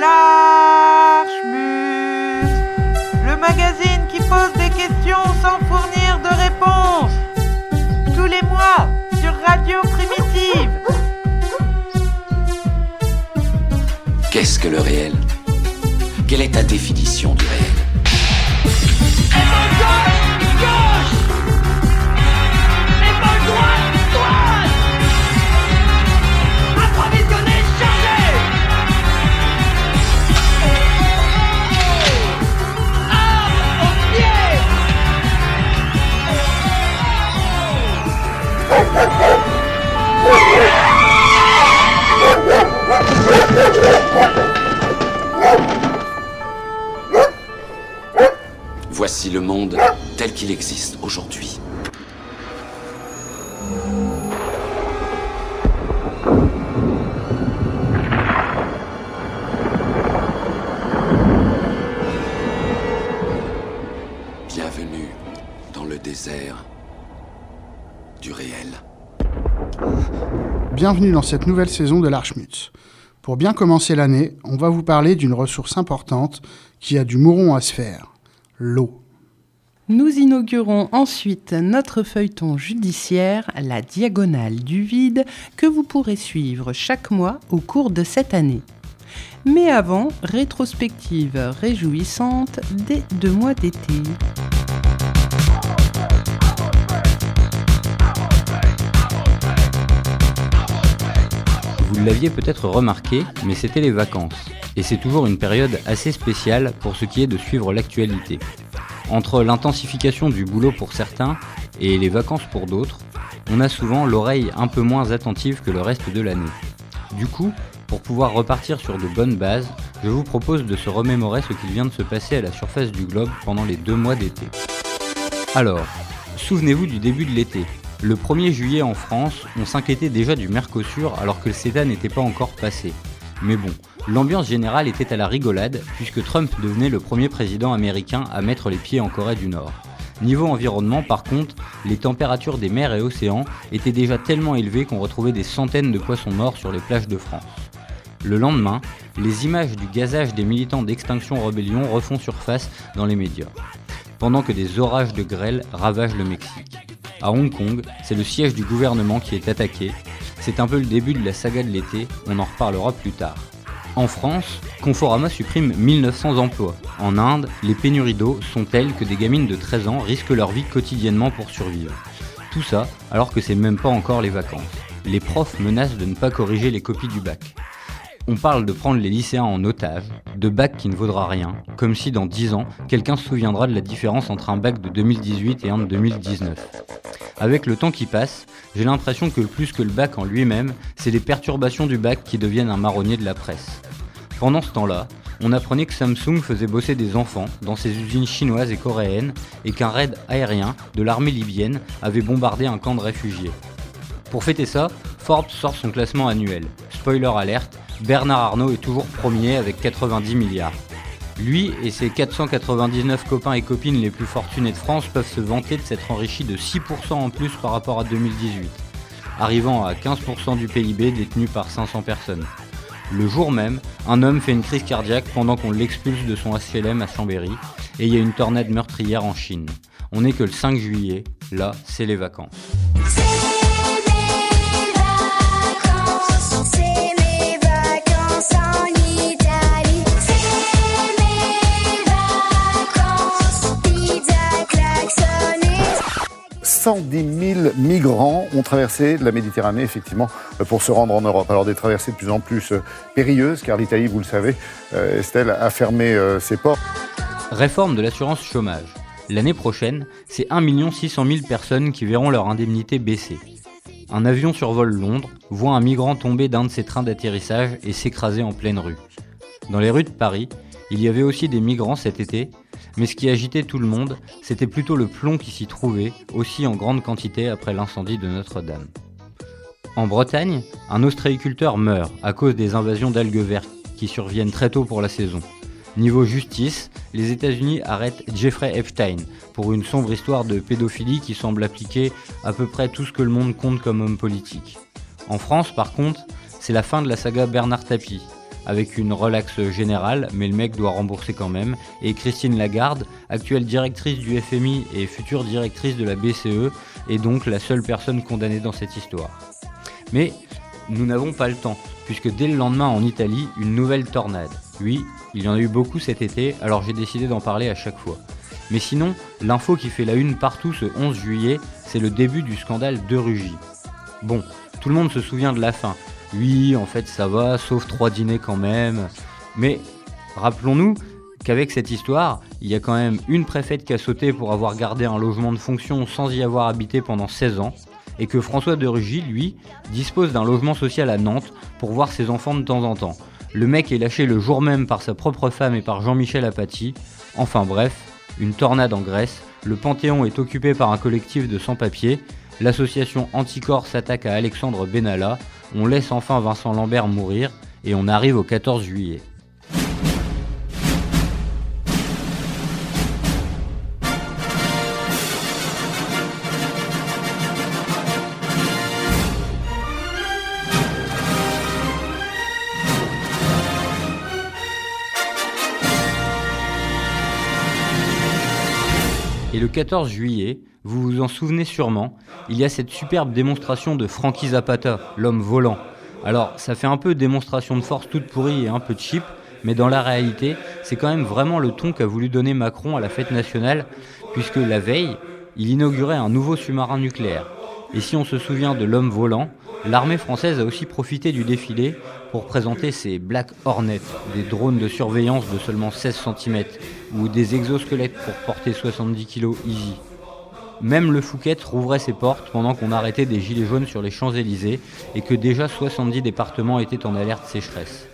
L'Archmus, le magazine qui pose des questions sans fournir de réponse. Tous les mois sur Radio Primitive. Qu'est-ce que le réel? Quelle est ta définition du réel? Voici le monde tel qu'il existe aujourd'hui. Bienvenue dans cette nouvelle saison de l'Archmutz. Pour bien commencer l'année, on va vous parler d'une ressource importante qui a du mouron à se faire, l'eau. Nous inaugurons ensuite notre feuilleton judiciaire, la diagonale du vide, que vous pourrez suivre chaque mois au cours de cette année. Mais avant, rétrospective réjouissante des deux mois d'été. Vous l'aviez peut-être remarqué, mais c'était les vacances. Et c'est toujours une période assez spéciale pour ce qui est de suivre l'actualité. Entre l'intensification du boulot pour certains et les vacances pour d'autres, on a souvent l'oreille un peu moins attentive que le reste de l'année. Du coup, pour pouvoir repartir sur de bonnes bases, je vous propose de se remémorer ce qu'il vient de se passer à la surface du globe pendant les deux mois d'été. Alors, souvenez-vous du début de l'été. Le 1er juillet en France, on s'inquiétait déjà du Mercosur alors que le CETA n'était pas encore passé. Mais bon, l'ambiance générale était à la rigolade puisque Trump devenait le premier président américain à mettre les pieds en Corée du Nord. Niveau environnement, par contre, les températures des mers et océans étaient déjà tellement élevées qu'on retrouvait des centaines de poissons morts sur les plages de France. Le lendemain, les images du gazage des militants d'Extinction Rebellion refont surface dans les médias, pendant que des orages de grêle ravagent le Mexique. À Hong Kong, c'est le siège du gouvernement qui est attaqué. C'est un peu le début de la saga de l'été, on en reparlera plus tard. En France, Conforama supprime 1900 emplois. En Inde, les pénuries d'eau sont telles que des gamines de 13 ans risquent leur vie quotidiennement pour survivre. Tout ça alors que c'est même pas encore les vacances. Les profs menacent de ne pas corriger les copies du bac. On parle de prendre les lycéens en otage, de bac qui ne vaudra rien, comme si dans 10 ans, quelqu'un se souviendra de la différence entre un bac de 2018 et un de 2019. Avec le temps qui passe, j'ai l'impression que plus que le bac en lui-même, c'est les perturbations du bac qui deviennent un marronnier de la presse. Pendant ce temps-là, on apprenait que Samsung faisait bosser des enfants dans ses usines chinoises et coréennes et qu'un raid aérien de l'armée libyenne avait bombardé un camp de réfugiés. Pour fêter ça, Forbes sort son classement annuel. Spoiler alerte, Bernard Arnault est toujours premier avec 90 milliards. Lui et ses 499 copains et copines les plus fortunés de France peuvent se vanter de s'être enrichis de 6% en plus par rapport à 2018, arrivant à 15% du PIB détenu par 500 personnes. Le jour même, un homme fait une crise cardiaque pendant qu'on l'expulse de son HLM à Chambéry et il y a une tornade meurtrière en Chine. On n'est que le 5 juillet, là c'est les vacances. 110 000 migrants ont traversé la Méditerranée, effectivement, euh, pour se rendre en Europe. Alors des traversées de plus en plus euh, périlleuses, car l'Italie, vous le savez, euh, Estelle, a fermé ses ports. Réforme de l'assurance chômage. L'année prochaine, c'est 1 600 000 personnes qui verront leur indemnité baisser. Un avion survole Londres, voit un migrant tomber d'un de ses trains d'atterrissage et s'écraser en pleine rue. Dans les rues de Paris, il y avait aussi des migrants cet été, mais ce qui agitait tout le monde, c'était plutôt le plomb qui s'y trouvait, aussi en grande quantité après l'incendie de Notre-Dame. En Bretagne, un ostréiculteur meurt à cause des invasions d'algues vertes qui surviennent très tôt pour la saison. Niveau justice, les États-Unis arrêtent Jeffrey Epstein pour une sombre histoire de pédophilie qui semble appliquer à peu près tout ce que le monde compte comme homme politique. En France, par contre, c'est la fin de la saga Bernard Tapie. Avec une relaxe générale, mais le mec doit rembourser quand même. Et Christine Lagarde, actuelle directrice du FMI et future directrice de la BCE, est donc la seule personne condamnée dans cette histoire. Mais nous n'avons pas le temps, puisque dès le lendemain en Italie, une nouvelle tornade. Oui, il y en a eu beaucoup cet été, alors j'ai décidé d'en parler à chaque fois. Mais sinon, l'info qui fait la une partout ce 11 juillet, c'est le début du scandale de Rugy. Bon, tout le monde se souvient de la fin. Oui, en fait ça va, sauf trois dîners quand même. Mais rappelons-nous qu'avec cette histoire, il y a quand même une préfète qui a sauté pour avoir gardé un logement de fonction sans y avoir habité pendant 16 ans, et que François de Rugy, lui, dispose d'un logement social à Nantes pour voir ses enfants de temps en temps. Le mec est lâché le jour même par sa propre femme et par Jean-Michel Apathy. Enfin bref, une tornade en Grèce, le Panthéon est occupé par un collectif de sans-papiers, l'association Anticorps s'attaque à Alexandre Benalla, on laisse enfin Vincent Lambert mourir, et on arrive au 14 juillet. Et le 14 juillet, vous vous en souvenez sûrement, il y a cette superbe démonstration de Frankie Zapata, l'homme volant. Alors, ça fait un peu démonstration de force toute pourrie et un peu cheap, mais dans la réalité, c'est quand même vraiment le ton qu'a voulu donner Macron à la fête nationale, puisque la veille, il inaugurait un nouveau sous-marin nucléaire. Et si on se souvient de l'homme volant, l'armée française a aussi profité du défilé pour présenter ses Black Hornet, des drones de surveillance de seulement 16 cm, ou des exosquelettes pour porter 70 kg easy. Même le Fouquet rouvrait ses portes pendant qu'on arrêtait des gilets jaunes sur les Champs-Élysées et que déjà 70 départements étaient en alerte sécheresse.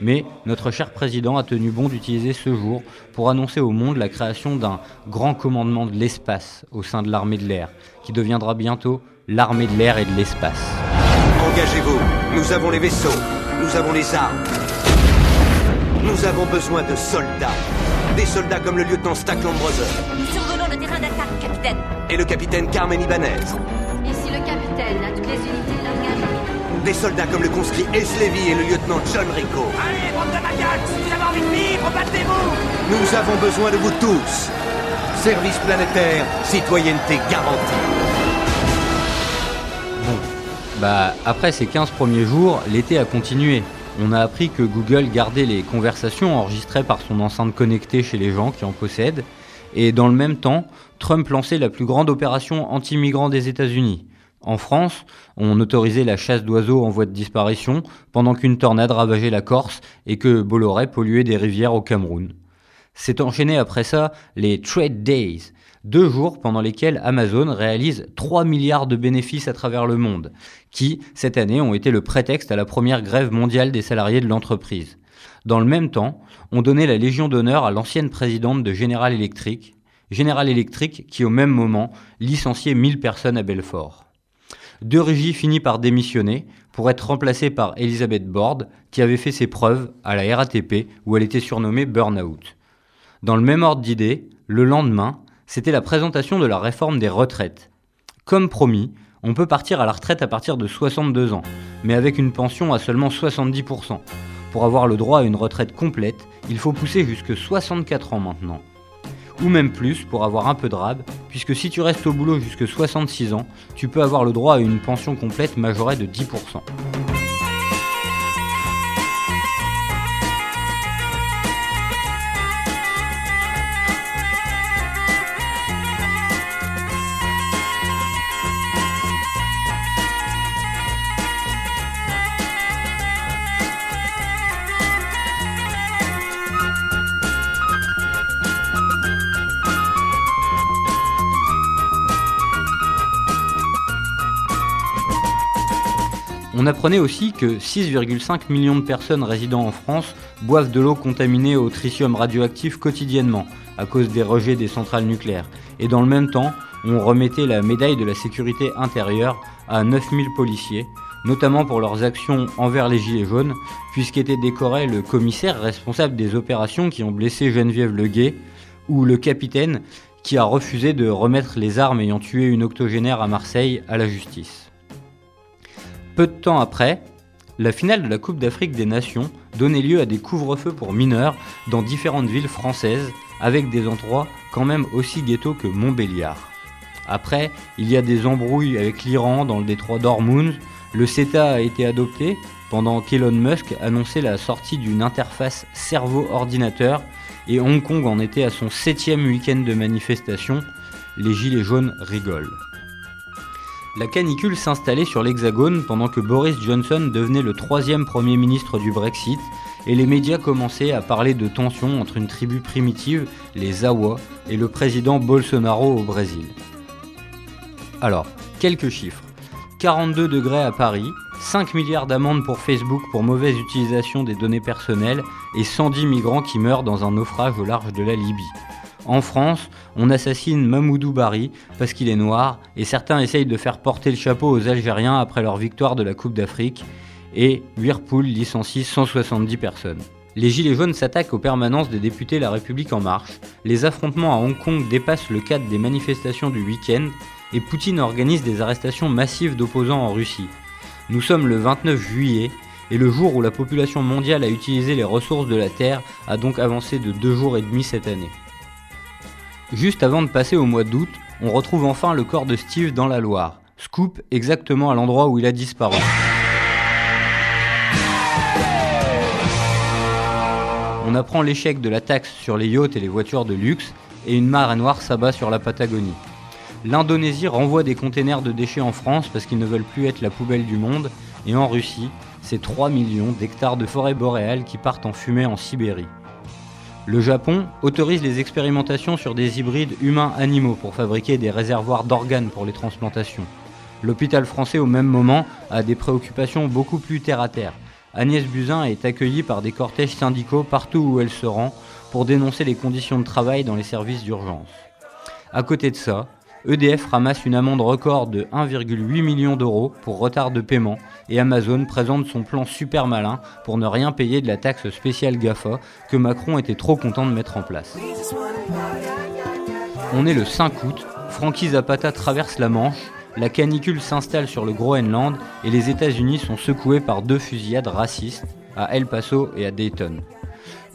Mais notre cher président a tenu bon d'utiliser ce jour pour annoncer au monde la création d'un grand commandement de l'espace au sein de l'armée de l'air, qui deviendra bientôt l'armée de l'air et de l'espace. Engagez-vous. Nous avons les vaisseaux. Nous avons les armes. Nous avons besoin de soldats. Des soldats comme le lieutenant Stack Lambroser Nous survolons le terrain d'attaque, capitaine. et le capitaine Carmen Ibanez. Ici le capitaine, à toutes les unités d'engagement. Des soldats comme le conscrit Ace Levy et le lieutenant John Rico. Allez, bande de si vous avez envie de vivre, battez-vous Nous avons besoin de vous tous. Service planétaire, citoyenneté garantie. Bah, après ces 15 premiers jours, l'été a continué. On a appris que Google gardait les conversations enregistrées par son enceinte connectée chez les gens qui en possèdent. Et dans le même temps, Trump lançait la plus grande opération anti-migrants des États-Unis. En France, on autorisait la chasse d'oiseaux en voie de disparition pendant qu'une tornade ravageait la Corse et que Bolloré polluait des rivières au Cameroun. C'est enchaîné après ça les Trade Days, deux jours pendant lesquels Amazon réalise 3 milliards de bénéfices à travers le monde, qui, cette année, ont été le prétexte à la première grève mondiale des salariés de l'entreprise. Dans le même temps, on donnait la Légion d'honneur à l'ancienne présidente de General Electric, General Electric qui au même moment licenciait 1000 personnes à Belfort. De Rugy finit par démissionner pour être remplacée par Elisabeth Borde, qui avait fait ses preuves à la RATP où elle était surnommée Burnout. Dans le même ordre d'idées, le lendemain, c'était la présentation de la réforme des retraites. Comme promis, on peut partir à la retraite à partir de 62 ans, mais avec une pension à seulement 70%. Pour avoir le droit à une retraite complète, il faut pousser jusque 64 ans maintenant. Ou même plus pour avoir un peu de rab, puisque si tu restes au boulot jusque 66 ans, tu peux avoir le droit à une pension complète majorée de 10%. On apprenait aussi que 6,5 millions de personnes résidant en France boivent de l'eau contaminée au tritium radioactif quotidiennement à cause des rejets des centrales nucléaires. Et dans le même temps, on remettait la médaille de la sécurité intérieure à 9000 policiers, notamment pour leurs actions envers les Gilets jaunes, puisqu'était décoré le commissaire responsable des opérations qui ont blessé Geneviève Leguet, ou le capitaine qui a refusé de remettre les armes ayant tué une octogénaire à Marseille à la justice. Peu de temps après, La finale de la Coupe d'Afrique des Nations donnait lieu à des couvre-feux pour mineurs dans différentes villes françaises, avec des endroits quand même aussi ghetto que Montbéliard. Après, il y a des embrouilles avec l'Iran dans le détroit d'Ormuz, le CETA a été adopté pendant qu'Elon Musk annonçait la sortie d'une interface cerveau-ordinateur et Hong Kong en était à son septième week-end de manifestation. Les gilets jaunes rigolent. La canicule s'installait sur l'Hexagone pendant que Boris Johnson devenait le troisième Premier ministre du Brexit et les médias commençaient à parler de tensions entre une tribu primitive, les Awa, et le président Bolsonaro au Brésil. Alors, quelques chiffres. 42 degrés à Paris, 5 milliards d'amendes pour Facebook pour mauvaise utilisation des données personnelles et 110 migrants qui meurent dans un naufrage au large de la Libye. En France, on assassine Mamoudou Bari parce qu'il est noir et certains essayent de faire porter le chapeau aux Algériens après leur victoire de la Coupe d'Afrique et Whirlpool licencie 170 personnes. Les Gilets jaunes s'attaquent aux permanences des députés La République En Marche, les affrontements à Hong Kong dépassent le cadre des manifestations du week-end et Poutine organise des arrestations massives d'opposants en Russie. Nous sommes le 29 juillet et le jour où la population mondiale a utilisé les ressources de la Terre a donc avancé de deux jours et demi cette année. Juste avant de passer au mois d'août, on retrouve enfin le corps de Steve dans la Loire. Scoop exactement à l'endroit où il a disparu. On apprend l'échec de la taxe sur les yachts et les voitures de luxe et une marée noire s'abat sur la Patagonie. L'Indonésie renvoie des containers de déchets en France parce qu'ils ne veulent plus être la poubelle du monde et en Russie, c'est 3 millions d'hectares de forêts boréales qui partent en fumée en Sibérie. Le Japon autorise les expérimentations sur des hybrides humains-animaux pour fabriquer des réservoirs d'organes pour les transplantations. L'hôpital français au même moment a des préoccupations beaucoup plus terre-à-terre. Agnès Buzyn est accueillie par des cortèges syndicaux partout où elle se rend pour dénoncer les conditions de travail dans les services d'urgence. À côté de ça, EDF ramasse une amende record de 1,8 million d'euros pour retard de paiement et Amazon présente son plan super malin pour ne rien payer de la taxe spéciale GAFA que Macron était trop content de mettre en place. On est le 5 août, Frankie Zapata traverse la Manche, la canicule s'installe sur le Groenland et les États-Unis sont secoués par deux fusillades racistes à El Paso et à Dayton.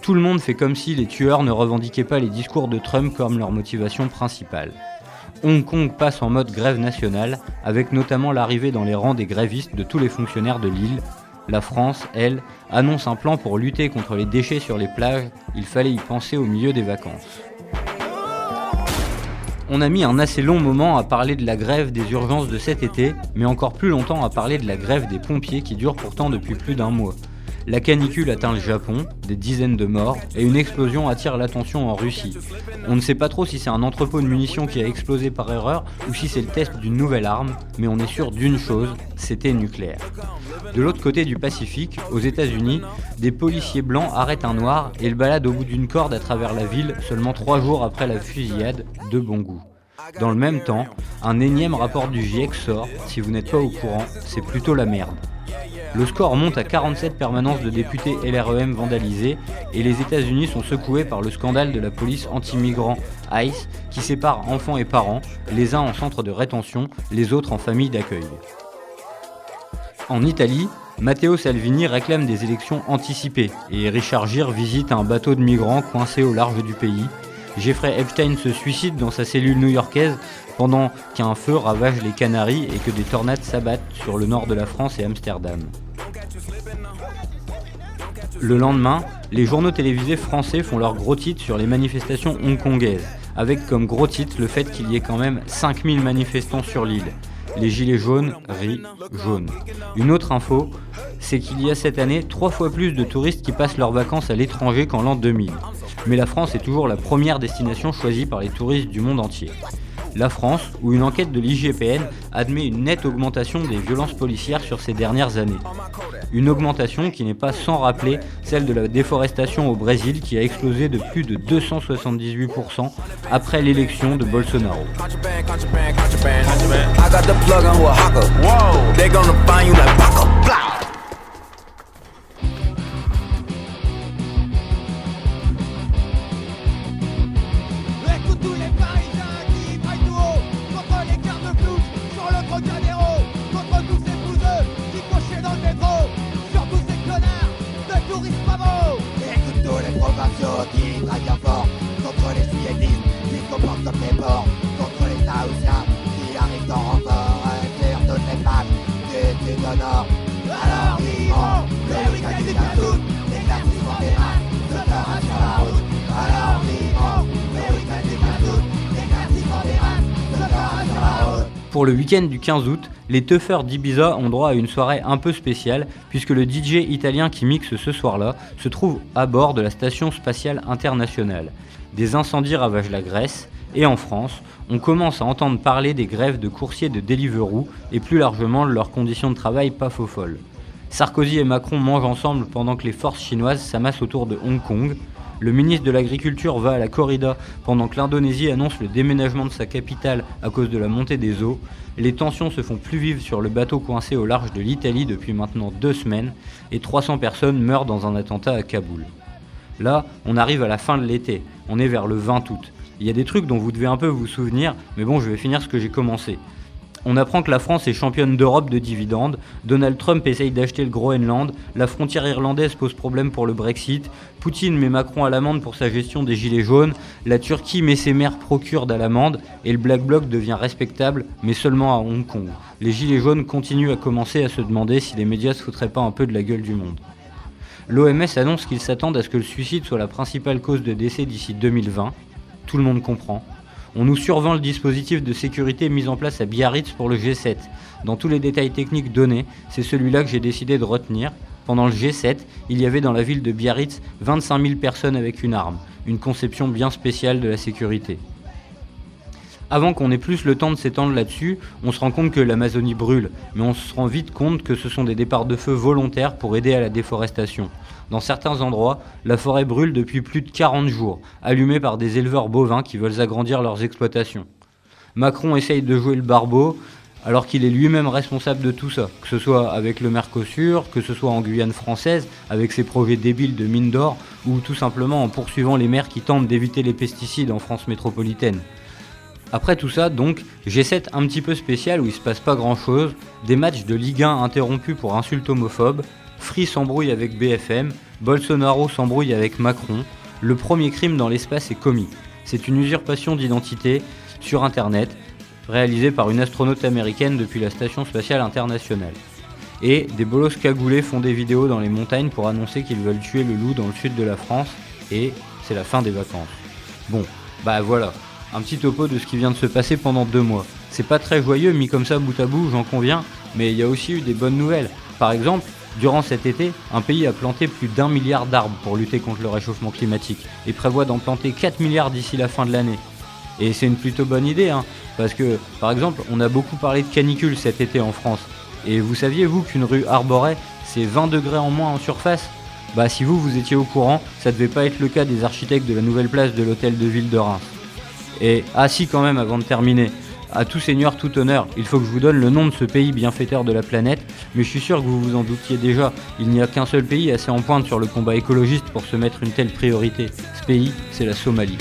Tout le monde fait comme si les tueurs ne revendiquaient pas les discours de Trump comme leur motivation principale. Hong Kong passe en mode grève nationale, avec notamment l'arrivée dans les rangs des grévistes de tous les fonctionnaires de l'île. La France, elle, annonce un plan pour lutter contre les déchets sur les plages, il fallait y penser au milieu des vacances. On a mis un assez long moment à parler de la grève des urgences de cet été, mais encore plus longtemps à parler de la grève des pompiers qui dure pourtant depuis plus d'un mois. La canicule atteint le Japon, des dizaines de morts, et une explosion attire l'attention en Russie. On ne sait pas trop si c'est un entrepôt de munitions qui a explosé par erreur ou si c'est le test d'une nouvelle arme, mais on est sûr d'une chose, c'était nucléaire. De l'autre côté du Pacifique, aux États-Unis, des policiers blancs arrêtent un noir et le baladent au bout d'une corde à travers la ville seulement trois jours après la fusillade, de bon goût. Dans le même temps, un énième rapport du GIEC sort, si vous n'êtes pas au courant, c'est plutôt la merde. Le score monte à 47 permanences de députés LREM vandalisées et les États-Unis sont secoués par le scandale de la police anti-migrants ICE qui sépare enfants et parents, les uns en centre de rétention, les autres en famille d'accueil. En Italie, Matteo Salvini réclame des élections anticipées et Richard Gere visite un bateau de migrants coincé au large du pays. Jeffrey Epstein se suicide dans sa cellule new-yorkaise pendant qu'un feu ravage les Canaries et que des tornades s'abattent sur le nord de la France et Amsterdam. Le lendemain, les journaux télévisés français font leur gros titre sur les manifestations hongkongaises, avec comme gros titre le fait qu'il y ait quand même 5000 manifestants sur l'île. Les gilets jaunes rient jaune. Une autre info, c'est qu'il y a cette année trois fois plus de touristes qui passent leurs vacances à l'étranger qu'en l'an 2000. Mais la France est toujours la première destination choisie par les touristes du monde entier. La France, où une enquête de l'IGPN admet une nette augmentation des violences policières sur ces dernières années. Une augmentation qui n'est pas sans rappeler celle de la déforestation au Brésil qui a explosé de plus de 278% après l'élection de Bolsonaro. Pour le week-end du 15 août, les teufeurs d'Ibiza ont droit à une soirée un peu spéciale puisque le DJ italien qui mixe ce soir-là se trouve à bord de la station spatiale internationale. Des incendies ravagent la Grèce et en France, on commence à entendre parler des grèves de coursiers de Deliveroo et plus largement de leurs conditions de travail pas faux. Sarkozy et Macron mangent ensemble pendant que les forces chinoises s'amassent autour de Hong Kong. Le ministre de l'Agriculture va à la corrida pendant que l'Indonésie annonce le déménagement de sa capitale à cause de la montée des eaux. Les tensions se font plus vives sur le bateau coincé au large de l'Italie depuis maintenant deux semaines et 300 personnes meurent dans un attentat à Kaboul. Là, on arrive à la fin de l'été, on est vers le 20 août. Il y a des trucs dont vous devez un peu vous souvenir, mais bon, je vais finir ce que j'ai commencé. On apprend que la France est championne d'Europe de dividendes, Donald Trump essaye d'acheter le Groenland, la frontière irlandaise pose problème pour le Brexit, Poutine met Macron à l'amende pour sa gestion des gilets jaunes, la Turquie met ses maires procure à l'amende, et le Black Bloc devient respectable, mais seulement à Hong Kong. Les gilets jaunes continuent à commencer à se demander si les médias se foutraient pas un peu de la gueule du monde. L'OMS annonce qu'ils s'attendent à ce que le suicide soit la principale cause de décès d'ici 2020. Tout le monde comprend. On nous survend le dispositif de sécurité mis en place à Biarritz pour le G7. Dans tous les détails techniques donnés, c'est celui-là que j'ai décidé de retenir. Pendant le G7, il y avait dans la ville de Biarritz 25 000 personnes avec une arme, une conception bien spéciale de la sécurité. Avant qu'on ait plus le temps de s'étendre là-dessus, on se rend compte que l'Amazonie brûle, mais on se rend vite compte que ce sont des départs de feu volontaires pour aider à la déforestation. Dans certains endroits, la forêt brûle depuis plus de 40 jours, allumée par des éleveurs bovins qui veulent agrandir leurs exploitations. Macron essaye de jouer le barbeau, alors qu'il est lui-même responsable de tout ça, que ce soit avec le Mercosur, que ce soit en Guyane française, avec ses projets débiles de mines d'or, ou tout simplement en poursuivant les maires qui tentent d'éviter les pesticides en France métropolitaine. Après tout ça, donc, G7 un petit peu spécial où il se passe pas grand chose, des matchs de Ligue 1 interrompus pour insultes homophobes, Free s'embrouille avec BFM, Bolsonaro s'embrouille avec Macron, le premier crime dans l'espace est commis. C'est une usurpation d'identité sur Internet, réalisée par une astronaute américaine depuis la Station spatiale internationale. Et des bolos cagoulés font des vidéos dans les montagnes pour annoncer qu'ils veulent tuer le loup dans le sud de la France, et c'est la fin des vacances. Bon, bah voilà, un petit topo de ce qui vient de se passer pendant deux mois. C'est pas très joyeux mis comme ça bout à bout, j'en conviens, mais il y a aussi eu des bonnes nouvelles. Par exemple, durant cet été, un pays a planté plus d'un milliard d'arbres pour lutter contre le réchauffement climatique et prévoit d'en planter 4 milliards d'ici la fin de l'année. Et c'est une plutôt bonne idée, hein, parce que, par exemple, on a beaucoup parlé de canicule cet été en France. Et vous saviez, vous, qu'une rue arborée, c'est 20 degrés en moins en surface? Bah, si vous, vous étiez au courant, ça devait pas être le cas des architectes de la nouvelle place de l'hôtel de ville de Reims. Et, ah si, quand même, avant de terminer, à tout seigneur, tout honneur, il faut que je vous donne le nom de ce pays bienfaiteur de la planète, mais je suis sûr que vous vous en doutiez déjà, il n'y a qu'un seul pays assez en pointe sur le combat écologiste pour se mettre une telle priorité. Ce pays, c'est la Somalie.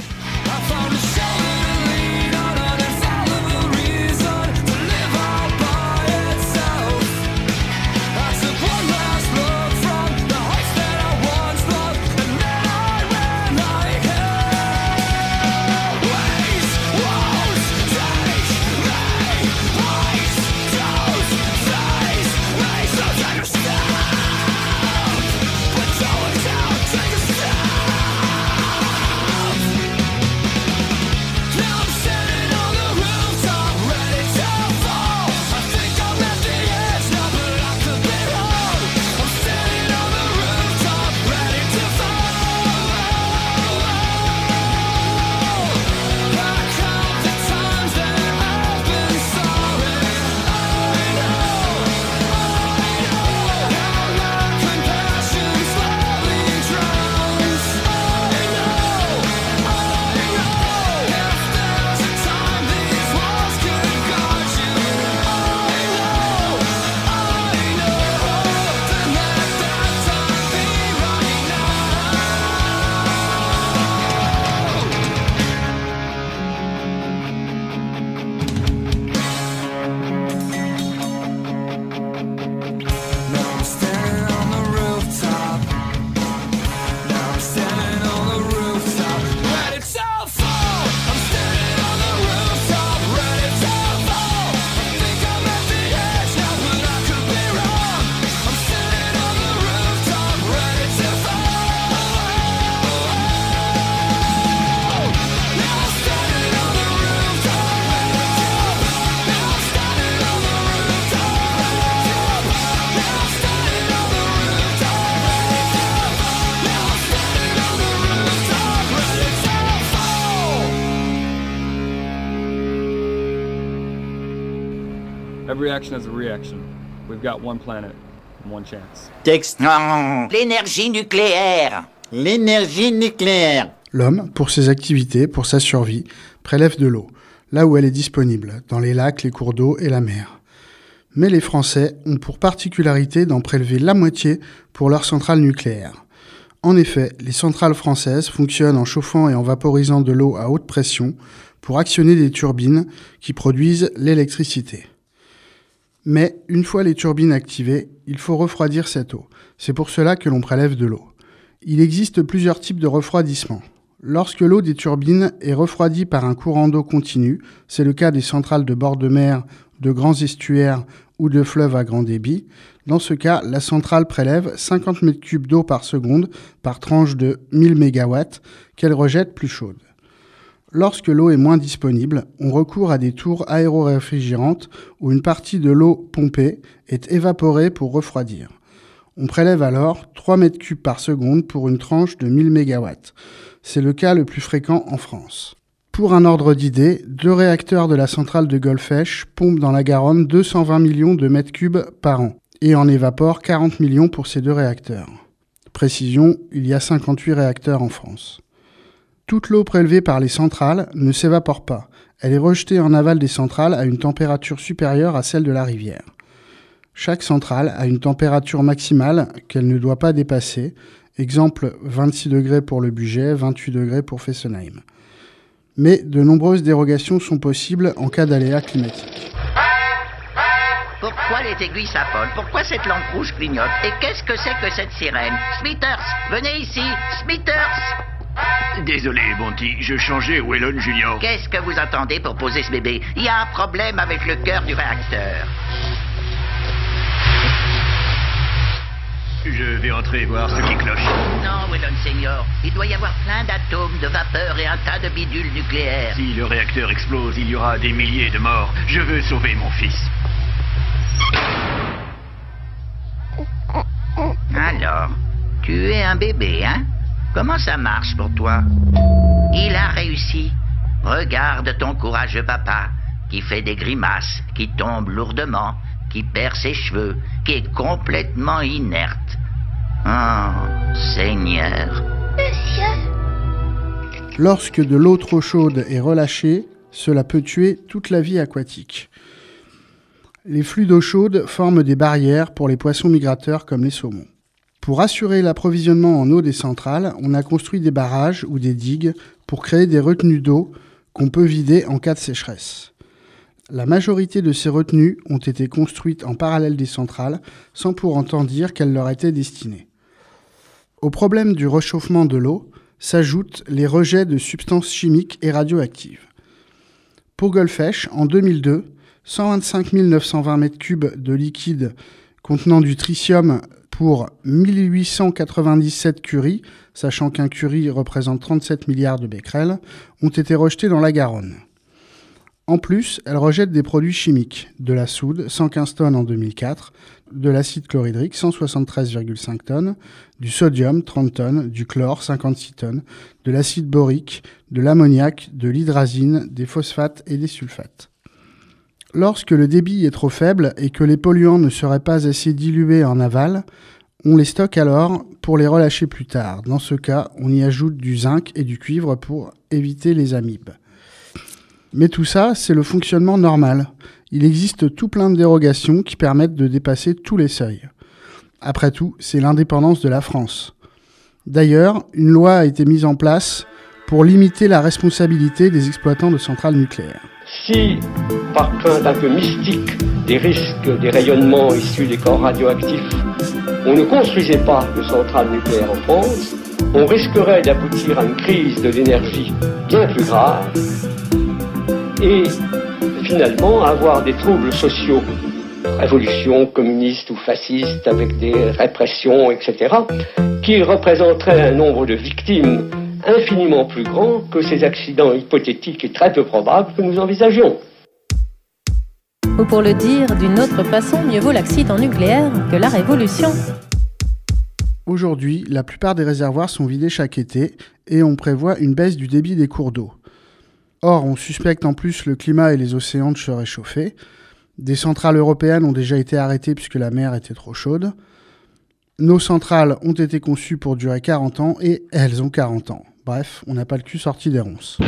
Reaction is a reaction. We've got one planet, and one chance. Texte. Non, l'énergie nucléaire. L'énergie nucléaire. L'homme, pour ses activités, pour sa survie, prélève de l'eau, là où elle est disponible, dans les lacs, les cours d'eau et la mer. Mais les Français ont pour particularité d'en prélever la moitié pour leurs centrales nucléaires. En effet, les centrales françaises fonctionnent en chauffant et en vaporisant de l'eau à haute pression pour actionner des turbines qui produisent l'électricité. Mais une fois les turbines activées, il faut refroidir cette eau. C'est pour cela que l'on prélève de l'eau. Il existe plusieurs types de refroidissement. Lorsque l'eau des turbines est refroidie par un courant d'eau continu, c'est le cas des centrales de bord de mer, de grands estuaires ou de fleuves à grand débit, dans ce cas, la centrale prélève 50 m3 d'eau par seconde par tranche de 1000 MW qu'elle rejette plus chaude. Lorsque l'eau est moins disponible, on recourt à des tours aéroréfrigérantes où une partie de l'eau pompée est évaporée pour refroidir. On prélève alors 3 m3 par seconde pour une tranche de 1000 MW. C'est le cas le plus fréquent en France. Pour un ordre d'idée, deux réacteurs de la centrale de Golfech pompent dans la Garonne 220 millions de mètres cubes par an et en évaporent 40 millions pour ces deux réacteurs. Précision, il y a 58 réacteurs en France. Toute l'eau prélevée par les centrales ne s'évapore pas. Elle est rejetée en aval des centrales à une température supérieure à celle de la rivière. Chaque centrale a une température maximale qu'elle ne doit pas dépasser. Exemple 26 degrés pour le budget, 28 degrés pour Fessenheim. Mais de nombreuses dérogations sont possibles en cas d'aléa climatique. Pourquoi les aiguilles s'affolent? Pourquoi cette lampe rouge clignote? Et qu'est-ce que c'est que cette sirène? Smithers, venez ici Smithers Désolé, Monty, je changeais Wellon Junior. Qu'est-ce que vous attendez pour poser ce bébé? Il y a un problème avec le cœur du réacteur. Je vais entrer voir ce qui cloche. Non, Wellon Senior, il doit y avoir plein d'atomes, de vapeur et un tas de bidules nucléaires. Si le réacteur explose, il y aura des milliers de morts. Je veux sauver mon fils. Alors, tu es un bébé, hein? Comment ça marche pour toi? Il a réussi. Regarde ton courageux papa, qui fait des grimaces, qui tombe lourdement, qui perd ses cheveux, qui est complètement inerte. Oh, Seigneur. Lorsque de l'eau trop chaude est relâchée, cela peut tuer toute la vie aquatique. Les flux d'eau chaude forment des barrières pour les poissons migrateurs comme les saumons. Pour assurer l'approvisionnement en eau des centrales, on a construit des barrages ou des digues pour créer des retenues d'eau qu'on peut vider en cas de sécheresse. La majorité de ces retenues ont été construites en parallèle des centrales sans pour autant dire qu'elles leur étaient destinées. Au problème du réchauffement de l'eau s'ajoutent les rejets de substances chimiques et radioactives. Pour Golfech, en 2002, 125 920 m3 de liquide contenant du tritium pour 1897 curies, sachant qu'un curie représente 37 milliards de becquerels, ont été rejetés dans la Garonne. En plus, elle rejette des produits chimiques, de la soude, 115 tonnes en 2004, de l'acide chlorhydrique, 173,5 tonnes, du sodium, 30 tonnes, du chlore, 56 tonnes, de l'acide borique, de l'ammoniac, de l'hydrazine, des phosphates et des sulfates. Lorsque le débit est trop faible et que les polluants ne seraient pas assez dilués en aval, on les stocke alors pour les relâcher plus tard. Dans ce cas, on y ajoute du zinc et du cuivre pour éviter les amibes. Mais tout ça, c'est le fonctionnement normal. Il existe tout plein de dérogations qui permettent de dépasser tous les seuils. Après tout, c'est l'indépendance de la France. D'ailleurs, une loi a été mise en place pour limiter la responsabilité des exploitants de centrales nucléaires. Si, par crainte un peu mystique des risques des rayonnements issus des corps radioactifs, on ne construisait pas de centrales nucléaires en France, on risquerait d'aboutir à une crise de l'énergie bien plus grave et finalement avoir des troubles sociaux, révolution communiste ou fasciste avec des répressions, etc., qui représenteraient un nombre de victimes infiniment plus grand que ces accidents hypothétiques et très peu probables que nous envisagions. Ou pour le dire d'une autre façon, mieux vaut l'accident nucléaire que la révolution. Aujourd'hui, la plupart des réservoirs sont vidés chaque été et on prévoit une baisse du débit des cours d'eau. Or, on suspecte en plus le climat et les océans de se réchauffer. Des centrales européennes ont déjà été arrêtées puisque la mer était trop chaude. Nos centrales ont été conçues pour durer 40 ans et elles ont 40 ans. Bref, on n'a pas le cul sorti des ronces.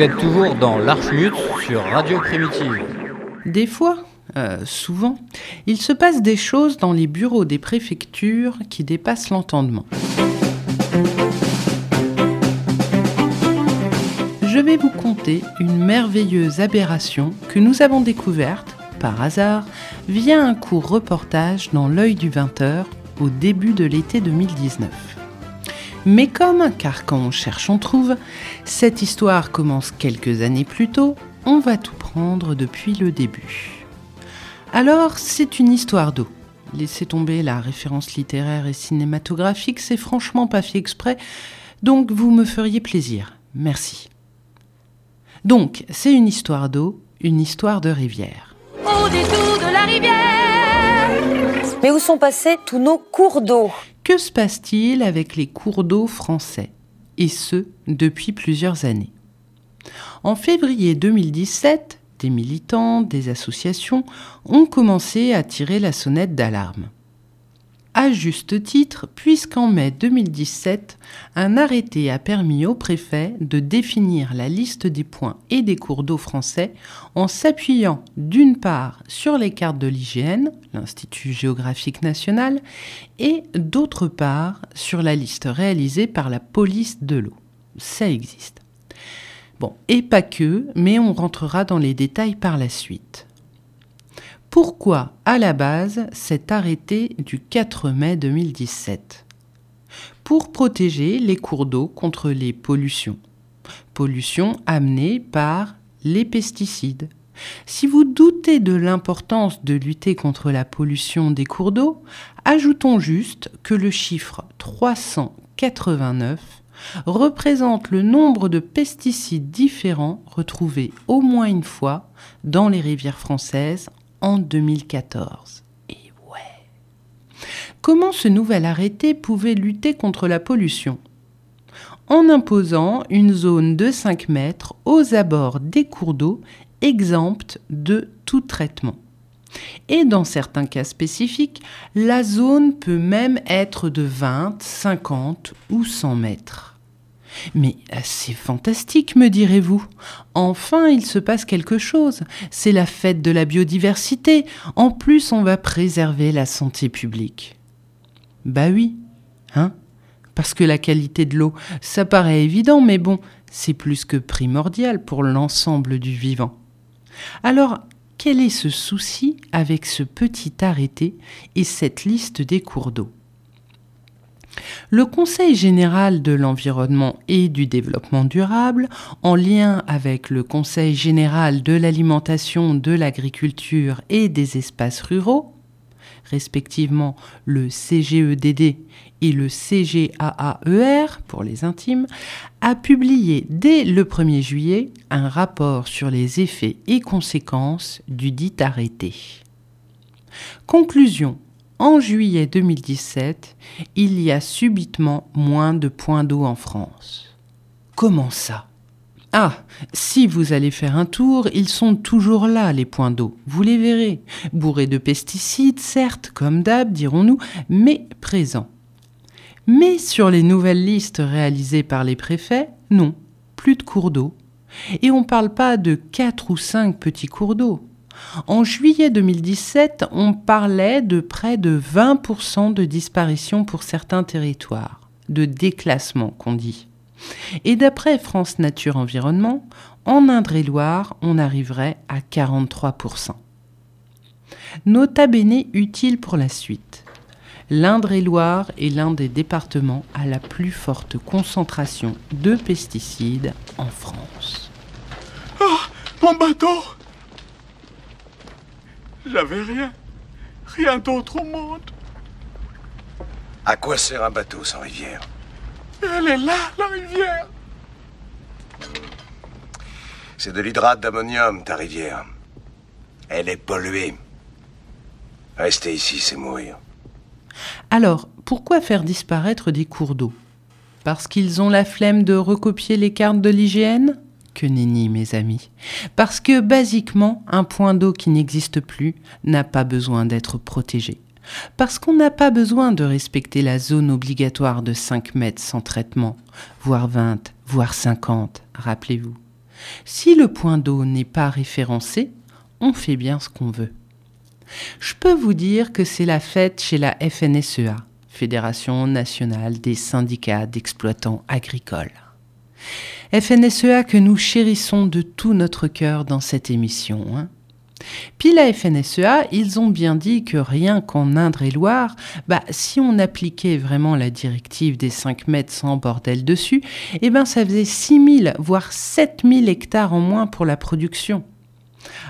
Vous êtes toujours dans l'Archmut sur Radio Primitive. Des fois, euh, souvent, il se passe des choses dans les bureaux des préfectures qui dépassent l'entendement. Je vais vous conter une merveilleuse aberration que nous avons découverte, par hasard, via un court reportage dans l'œil du 20h au début de l'été 2019. Mais comme, car quand on cherche on trouve, cette histoire commence quelques années plus tôt, on va tout prendre depuis le début. Alors, c'est une histoire d'eau. Laissez tomber la référence littéraire et cinématographique, c'est franchement pas fait exprès, donc vous me feriez plaisir. Merci. Donc, c'est une histoire d'eau, une histoire de rivière. Au détour de la rivière. Mais où sont passés tous nos cours d'eau? Que se passe-t-il avec les cours d'eau français Et ce, depuis plusieurs années? En février 2017, des militants, des associations ont commencé à tirer la sonnette d'alarme. À juste titre, puisqu'en mai 2017, un arrêté a permis au préfet de définir la liste des points et des cours d'eau français en s'appuyant d'une part sur les cartes de l'IGN, l'Institut géographique national, et d'autre part sur la liste réalisée par la police de l'eau. Ça existe. Bon, et pas que, mais on rentrera dans les détails par la suite. Pourquoi, à la base, cet arrêté du 4 mai 2017 Pour protéger les cours d'eau contre les pollutions. Pollutions amenées par les pesticides. Si vous doutez de l'importance de lutter contre la pollution des cours d'eau, ajoutons juste que le chiffre 389 représente le nombre de pesticides différents retrouvés au moins une fois dans les rivières françaises en 2014. Et ouais. Comment ce nouvel arrêté pouvait lutter contre la pollution? En imposant une zone de 5 mètres aux abords des cours d'eau exempte de tout traitement. Et dans certains cas spécifiques, la zone peut même être de 20, 50 ou 100 mètres. Mais c'est fantastique, me direz-vous. Enfin, il se passe quelque chose. C'est la fête de la biodiversité. En plus, on va préserver la santé publique. Bah oui, hein Parce que la qualité de l'eau, ça paraît évident, mais bon, c'est plus que primordial pour l'ensemble du vivant. Alors, quel est ce souci avec ce petit arrêté et cette liste des cours d'eau? Le Conseil général de l'environnement et du développement durable, en lien avec le Conseil général de l'alimentation, de l'agriculture et des espaces ruraux, respectivement le CGEDD et le CGAAER pour les intimes, a publié dès le 1er juillet un rapport sur les effets et conséquences du dit arrêté. Conclusion. En juillet 2017, il y a subitement moins de points d'eau en France. Comment ça? Ah, si vous allez faire un tour, ils sont toujours là, les points d'eau, vous les verrez. Bourrés de pesticides, certes, comme d'hab, dirons-nous, mais présents. Mais sur les nouvelles listes réalisées par les préfets, non, plus de cours d'eau. Et on ne parle pas de 4 ou 5 petits cours d'eau. En juillet 2017, on parlait de près de 20% de disparition pour certains territoires, de déclassement qu'on dit. Et d'après France Nature Environnement, en Indre-et-Loire, on arriverait à 43%. Nota bene utile pour la suite. L'Indre-et-Loire est l'un des départements à la plus forte concentration de pesticides en France. Oh, mon bateau J'avais rien. Rien d'autre au monde. À quoi sert un bateau sans rivière? Elle est là, la rivière. C'est de l'hydrate d'ammonium, ta rivière. Elle est polluée. Rester ici, c'est mourir. Alors, pourquoi faire disparaître des cours d'eau? Parce qu'ils ont la flemme de recopier les cartes de l'hygiène? Que mes amis. Parce que, basiquement, un point d'eau qui n'existe plus n'a pas besoin d'être protégé. Parce qu'on n'a pas besoin de respecter la zone obligatoire de 5 mètres sans traitement, voire 20, voire 50, rappelez-vous. Si le point d'eau n'est pas référencé, on fait bien ce qu'on veut. Je peux vous dire que c'est la fête chez la FNSEA, Fédération nationale des syndicats d'exploitants agricoles. FNSEA que nous chérissons de tout notre cœur dans cette émission. Hein. Puis la FNSEA, ils ont bien dit que rien qu'en Indre-et-Loire, bah, si on appliquait vraiment la directive des 5 mètres sans bordel dessus, eh ben ça faisait 6000 voire 7000 hectares en moins pour la production.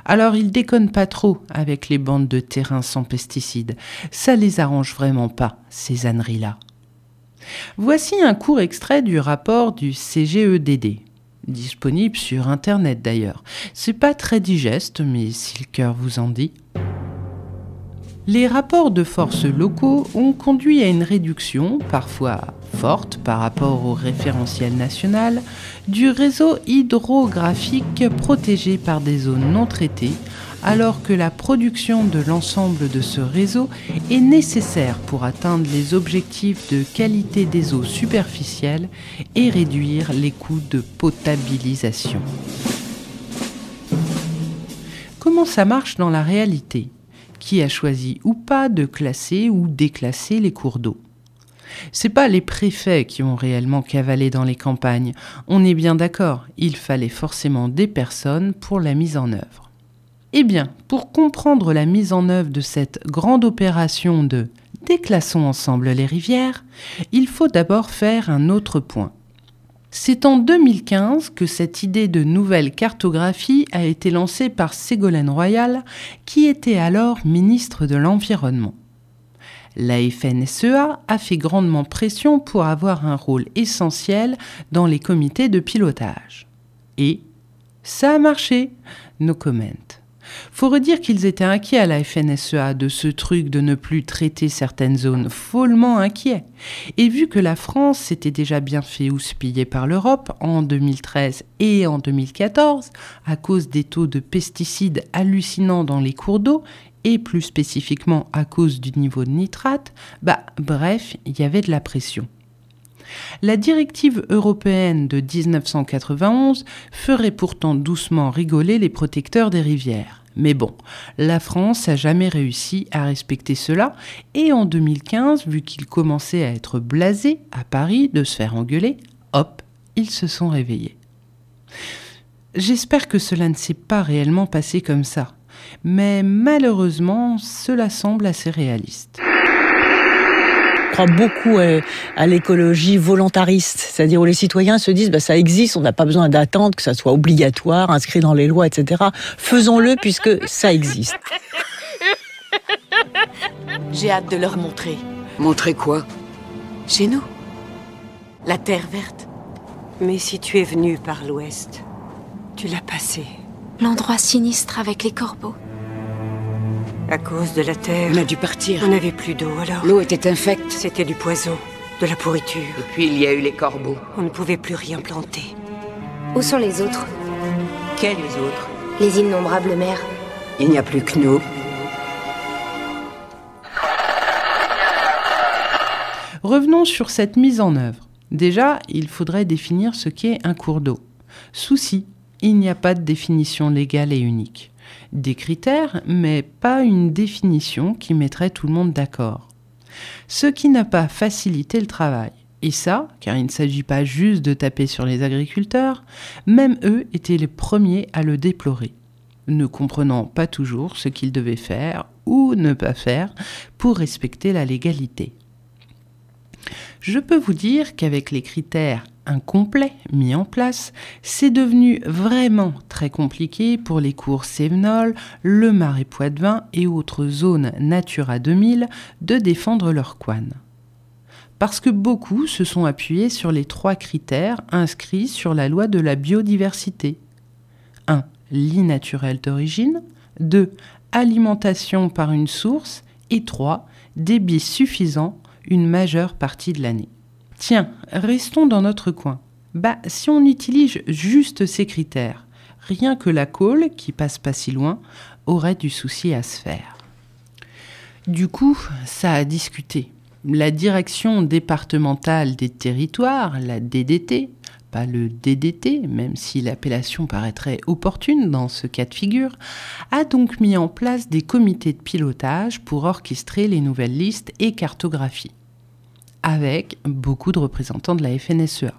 Alors ils déconnent pas trop avec les bandes de terrain sans pesticides. Ça les arrange vraiment pas, ces âneries-là. Voici un court extrait du rapport du CGEDD, disponible sur internet d'ailleurs. C'est pas très digeste, mais si le cœur vous en dit. Les rapports de forces locaux ont conduit à une réduction, parfois forte par rapport au référentiel national, du réseau hydrographique protégé par des zones non traitées, alors que la production de l'ensemble de ce réseau est nécessaire pour atteindre les objectifs de qualité des eaux superficielles et réduire les coûts de potabilisation. Comment ça marche dans la réalité? Qui a choisi ou pas de classer ou déclasser les cours d'eau? C'est pas les préfets qui ont réellement cavalé dans les campagnes. On est bien d'accord, il fallait forcément des personnes pour la mise en œuvre. Eh bien, pour comprendre la mise en œuvre de cette grande opération de déclassons ensemble les rivières, il faut d'abord faire un autre point. C'est en 2015 que cette idée de nouvelle cartographie a été lancée par Ségolène Royal, qui était alors ministre de l'Environnement. La FNSEA a fait grandement pression pour avoir un rôle essentiel dans les comités de pilotage. Et ça a marché, no comment. Faut redire qu'ils étaient inquiets à la FNSEA de ce truc de ne plus traiter certaines zones, follement inquiets. Et vu que la France s'était déjà bien fait houspiller par l'Europe en 2013 et en 2014, à cause des taux de pesticides hallucinants dans les cours d'eau, et plus spécifiquement à cause du niveau de nitrate, bah bref, il y avait de la pression. La directive européenne de 1991 ferait pourtant doucement rigoler les protecteurs des rivières. Mais bon, la France a jamais réussi à respecter cela, et en 2015, vu qu'ils commençaient à être blasés à Paris de se faire engueuler, hop, ils se sont réveillés. J'espère que cela ne s'est pas réellement passé comme ça, mais malheureusement, cela semble assez réaliste. Crois beaucoup à, à l'écologie volontariste, c'est-à-dire où les citoyens se disent bah, ça existe, on n'a pas besoin d'attendre que ça soit obligatoire, inscrit dans les lois, etc. Faisons-le puisque ça existe. J'ai hâte de leur montrer. Montrer quoi? Chez nous. La terre verte. Mais si tu es venu par l'ouest, tu l'as passé. L'endroit sinistre avec les corbeaux. À cause de la terre. On a dû partir. On n'avait plus d'eau alors. L'eau était infecte. C'était du poison, de la pourriture. Et puis il y a eu les corbeaux. On ne pouvait plus rien planter. Où sont les autres Quels autres Les innombrables mers. Il n'y a plus que nous. Revenons sur cette mise en œuvre. Déjà, il faudrait définir ce qu'est un cours d'eau. Souci, il n'y a pas de définition légale et unique. Des critères, mais pas une définition qui mettrait tout le monde d'accord. Ce qui n'a pas facilité le travail. Et ça, car il ne s'agit pas juste de taper sur les agriculteurs, même eux étaient les premiers à le déplorer, ne comprenant pas toujours ce qu'ils devaient faire ou ne pas faire pour respecter la légalité. Je peux vous dire qu'avec les critères incomplets mis en place, c'est devenu vraiment très compliqué pour les cours Sévenol, le Marais Poitevin et autres zones Natura 2000 de défendre leur coin. Parce que beaucoup se sont appuyés sur les trois critères inscrits sur la loi de la biodiversité. 1. Lit naturel d'origine. 2. Alimentation par une source. Et 3. Débit suffisant une majeure partie de l'année. Tiens, restons dans notre coin. Bah, si on utilise juste ces critères, rien que la colle, qui passe pas si loin, aurait du souci à se faire. Du coup, ça a discuté. La direction départementale des territoires, la DDT, pas le DDT, même si l'appellation paraîtrait opportune dans ce cas de figure, a donc mis en place des comités de pilotage pour orchestrer les nouvelles listes et cartographies, avec beaucoup de représentants de la FNSEA.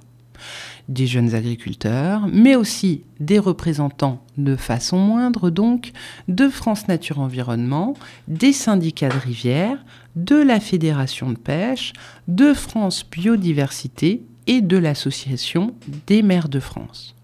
Des jeunes agriculteurs, mais aussi des représentants de façon moindre donc de France Nature Environnement, des syndicats de rivières, de la Fédération de pêche, de France Biodiversité et de l'Association des maires de France.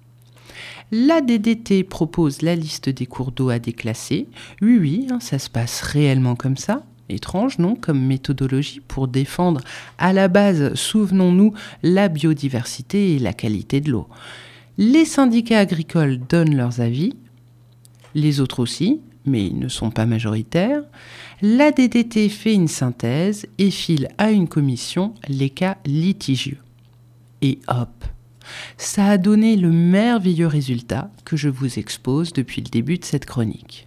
La DDT propose la liste des cours d'eau à déclasser. Oui, oui, hein, ça se passe réellement comme ça. Étrange, non, comme méthodologie pour défendre à la base, souvenons-nous, la biodiversité et la qualité de l'eau. Les syndicats agricoles donnent leurs avis, les autres aussi, mais ils ne sont pas majoritaires. La DDT fait une synthèse et file à une commission les cas litigieux. Et hop, ça a donné le merveilleux résultat que je vous expose depuis le début de cette chronique.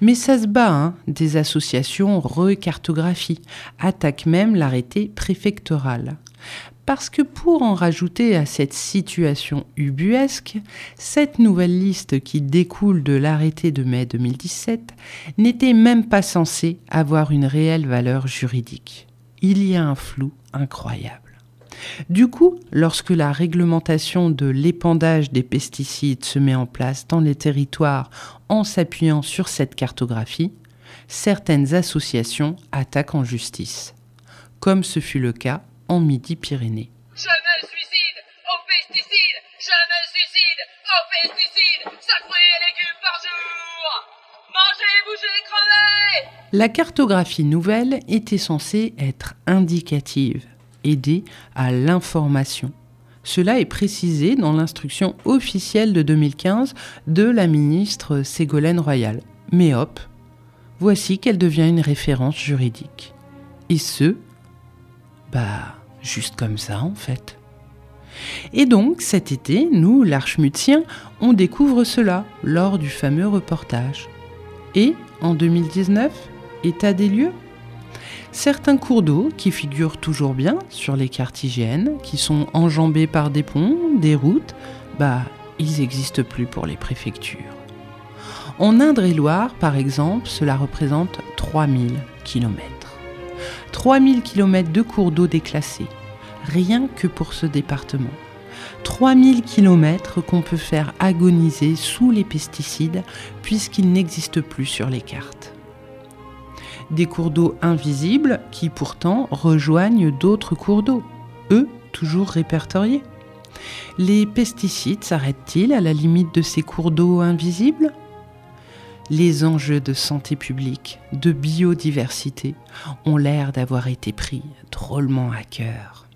Mais ça se bat, hein, des associations recartographie, attaquent même l'arrêté préfectoral. Parce que pour en rajouter à cette situation ubuesque, cette nouvelle liste qui découle de l'arrêté de mai 2017 n'était même pas censée avoir une réelle valeur juridique. Il y a un flou incroyable. Du coup, lorsque la réglementation de l'épandage des pesticides se met en place dans les territoires en s'appuyant sur cette cartographie, certaines associations attaquent en justice, comme ce fut le cas en Midi-Pyrénées. Je me suicide aux pesticides Je me suicide aux pesticides 5 fruits et légumes par jour. Mangez, bougez, crevez. La cartographie nouvelle était censée être indicative, aider à l'information. Cela est précisé dans l'instruction officielle de 2015 de la ministre Ségolène Royal. Mais hop, voici qu'elle devient une référence juridique. Et ce, bah, juste comme ça en fait. Et donc, cet été, nous, l'Archmutiens, on découvre cela lors du fameux reportage. Et, en 2019, état des lieux? Certains cours d'eau qui figurent toujours bien sur les cartes hygiènes, qui sont enjambés par des ponts, des routes, bah, ils n'existent plus pour les préfectures. En Indre-et-Loire, par exemple, cela représente 3000 km. 3000 km de cours d'eau déclassés, rien que pour ce département. 3000 km qu'on peut faire agoniser sous les pesticides puisqu'ils n'existent plus sur les cartes. Des cours d'eau invisibles qui pourtant rejoignent d'autres cours d'eau, eux toujours répertoriés. Les pesticides s'arrêtent-ils à la limite de ces cours d'eau invisibles? Les enjeux de santé publique, de biodiversité, ont l'air d'avoir été pris drôlement à cœur.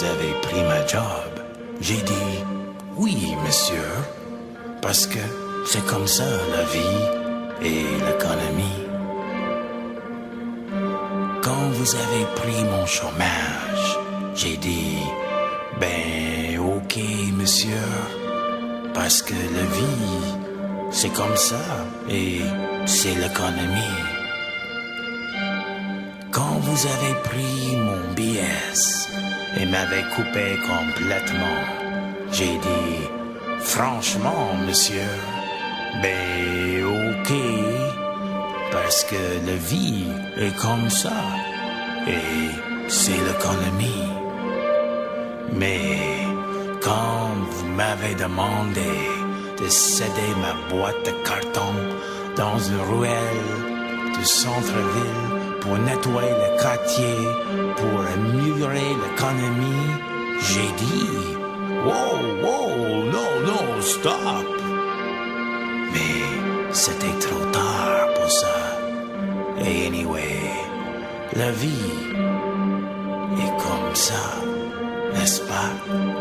Vous avez pris ma job, j'ai dit oui, monsieur, parce que c'est comme ça la vie et l'économie. Quand vous avez pris mon chômage, j'ai dit ben ok, monsieur, parce que la vie c'est comme ça et c'est l'économie. Quand vous avez pris mon BS et m'avez coupé complètement, j'ai dit, franchement, monsieur, ben ok, parce que la vie est comme ça et c'est l'économie. Mais quand vous m'avez demandé de céder ma boîte de carton dans une ruelle du centre-ville pour nettoyer le quartier, pour améliorer l'économie, j'ai dit, wow, wow, non, non, stop. Mais c'était trop tard pour ça. Et anyway, la vie est comme ça, n'est-ce pas?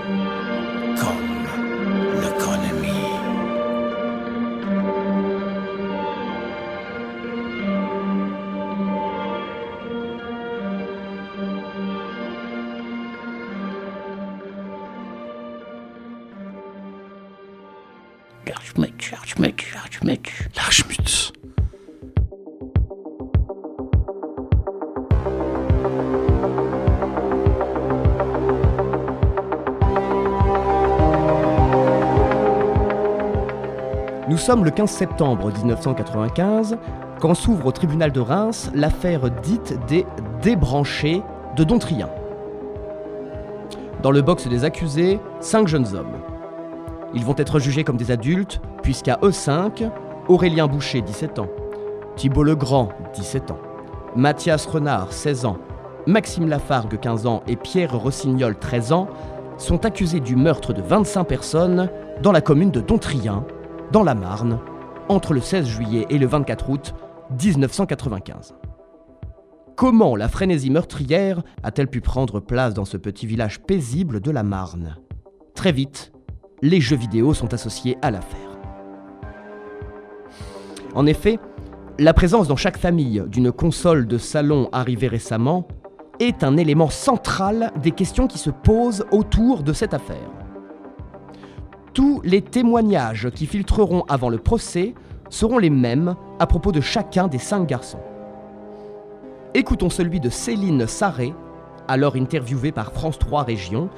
Sommes le 15 septembre 1995 quand s'ouvre au tribunal de Reims l'affaire dite des débranchés de Dontrien. Dans le box des accusés, cinq jeunes hommes. Ils vont être jugés comme des adultes, puisqu'à eux cinq, Aurélien Boucher, 17 ans, Thibault Legrand, 17 ans, Mathias Renard, 16 ans, Maxime Lafargue, 15 ans, et Pierre Rossignol, 13 ans, sont accusés du meurtre de 25 personnes dans la commune de Dontrien, dans la Marne, entre le 16 juillet et le 24 août 1995. Comment la frénésie meurtrière a-t-elle pu prendre place dans ce petit village paisible de la Marne? Très vite, les jeux vidéo sont associés à l'affaire. En effet, la présence dans chaque famille d'une console de salon arrivée récemment est un élément central des questions qui se posent autour de cette affaire. Tous les témoignages qui filtreront avant le procès seront les mêmes à propos de chacun des cinq garçons. Écoutons celui de Céline Sarré, alors interviewée par France 3 Région,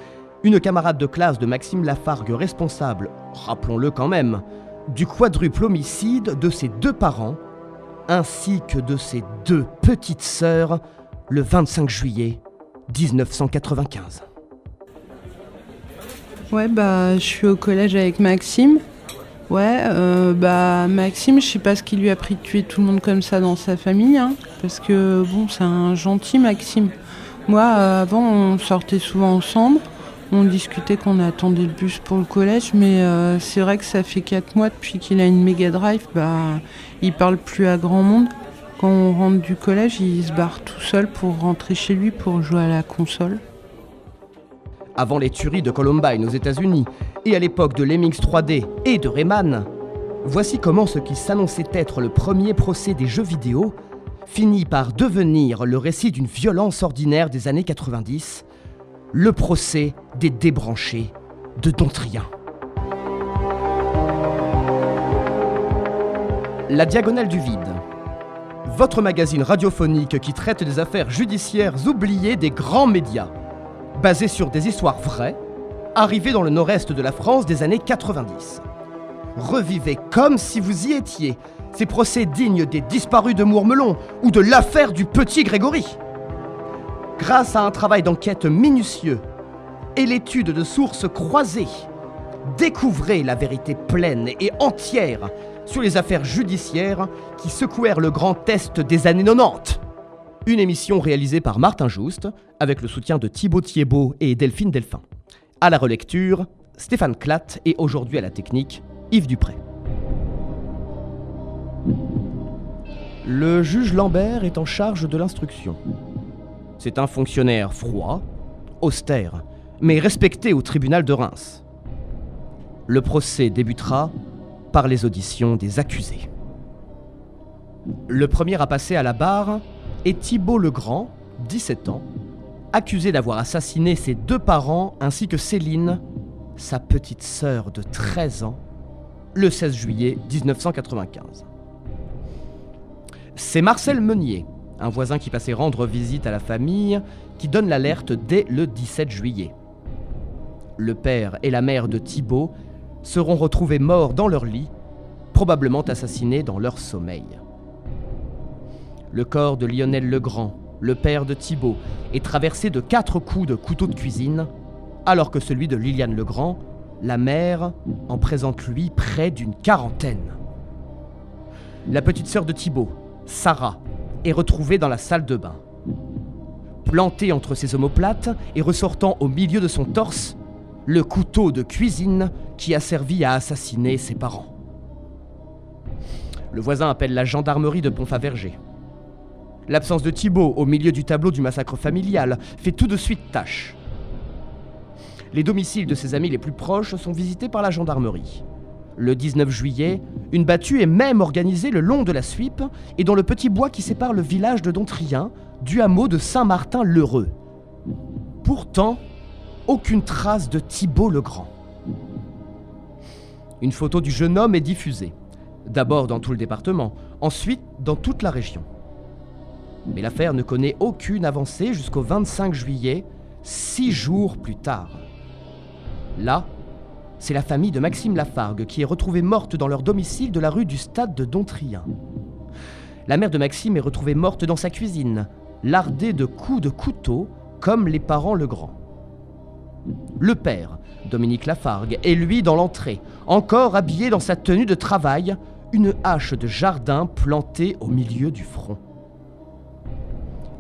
une camarade de classe de Maxime Lafargue responsable, rappelons-le quand même, du quadruple homicide de ses deux parents, ainsi que de ses deux petites sœurs, le 25 juillet 1995. Ouais, bah, je suis au collège avec Maxime. Ouais, euh, bah, Maxime, je sais pas ce qui lui a pris de tuer tout le monde comme ça dans sa famille, hein, parce que, bon, c'est un gentil Maxime. Moi, avant, on sortait souvent ensemble, on discutait qu'on attendait le bus pour le collège, mais euh, c'est vrai que ça fait 4 mois depuis qu'il a une Mega Drive, bah, il parle plus à grand monde. Quand on rentre du collège, il se barre tout seul pour rentrer chez lui pour jouer à la console. Avant les tueries de Columbine aux États-Unis et à l'époque de Lemmings 3D et de Rayman, voici comment ce qui s'annonçait être le premier procès des jeux vidéo finit par devenir le récit d'une violence ordinaire des années 90, le procès des débranchés de Dontrien. La diagonale du vide. votre magazine radiophonique qui traite des affaires judiciaires oubliées des grands médias, basé sur des histoires vraies, arrivées dans le nord-est de la France des années 90. Revivez comme si vous y étiez ces procès dignes des disparus de Mourmelon ou de l'affaire du petit Grégory. Grâce à un travail d'enquête minutieux et l'étude de sources croisées, découvrez la vérité pleine et entière sur les affaires judiciaires qui secouèrent le grand test des années 90. Une émission réalisée par Martin Juste avec le soutien de Thibaut Thiebaud et Delphine Delphin. À la relecture, Stéphane Clatt et aujourd'hui à la technique, Yves Dupré. Le juge Lambert est en charge de l'instruction. C'est un fonctionnaire froid, austère, mais respecté au tribunal de Reims. Le procès débutera par les auditions des accusés. Le premier à passer à la barre est Thibault Legrand, 17 ans, accusé d'avoir assassiné ses deux parents ainsi que Céline, sa petite sœur de 13 ans, le 16 juillet 1995. C'est Marcel Meunier, un voisin qui passait rendre visite à la famille, qui donne l'alerte dès le 17 juillet. Le père et la mère de Thibault seront retrouvés morts dans leur lit, probablement assassinés dans leur sommeil. Le corps de Lionel Legrand, le père de Thibault, est traversé de quatre coups de couteau de cuisine, alors que celui de Liliane Legrand, la mère, en présente lui près d'une quarantaine. La petite sœur de Thibault, Sarah, est retrouvée dans la salle de bain. Plantée entre ses omoplates et ressortant au milieu de son torse, le couteau de cuisine qui a servi à assassiner ses parents. Le voisin appelle la gendarmerie de Pontfaverger. L'absence de Thibault au milieu du tableau du massacre familial fait tout de suite tâche. Les domiciles de ses amis les plus proches sont visités par la gendarmerie. Le 19 juillet, une battue est même organisée le long de la Suippe et dans le petit bois qui sépare le village de Dontrien du hameau de Saint-Martin-l'Heureux. Pourtant, aucune trace de Thibault Legrand. Une photo du jeune homme est diffusée, d'abord dans tout le département, ensuite dans toute la région. Mais l'affaire ne connaît aucune avancée jusqu'au 25 juillet, six jours plus tard. Là, c'est la famille de Maxime Lafargue qui est retrouvée morte dans leur domicile de la rue du Stade de Dontrien. La mère de Maxime est retrouvée morte dans sa cuisine, lardée de coups de couteau, comme les parents Legrand. Le père, Dominique Lafargue, est lui dans l'entrée, encore habillé dans sa tenue de travail, une hache de jardin plantée au milieu du front.